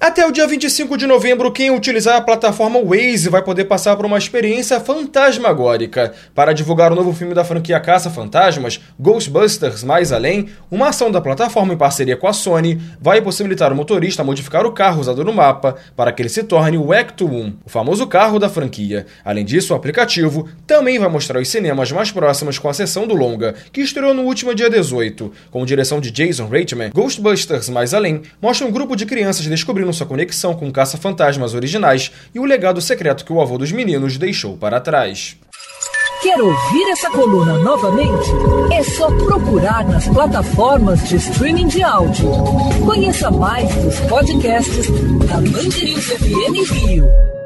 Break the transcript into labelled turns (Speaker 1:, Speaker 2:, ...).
Speaker 1: Até o dia 25 de novembro, quem utilizar a plataforma Waze vai poder passar por uma experiência fantasmagórica. Para divulgar o novo filme da franquia Caça Fantasmas, Ghostbusters Mais Além, uma ação da plataforma em parceria com a Sony vai possibilitar o motorista modificar o carro usado no mapa para que ele se torne o Ecto-1, o famoso carro da franquia. Além disso, o aplicativo também vai mostrar os cinemas mais próximos com a sessão do longa, que estreou no último dia 18. Com direção de Jason Reitman, Ghostbusters Mais Além mostra um grupo de crianças descobrindo sua conexão com caça-fantasmas originais e o legado secreto que o avô dos meninos deixou para trás.
Speaker 2: Quer ouvir essa coluna novamente? É só procurar nas plataformas de streaming de áudio. Conheça mais dos podcasts da Band FM Rio.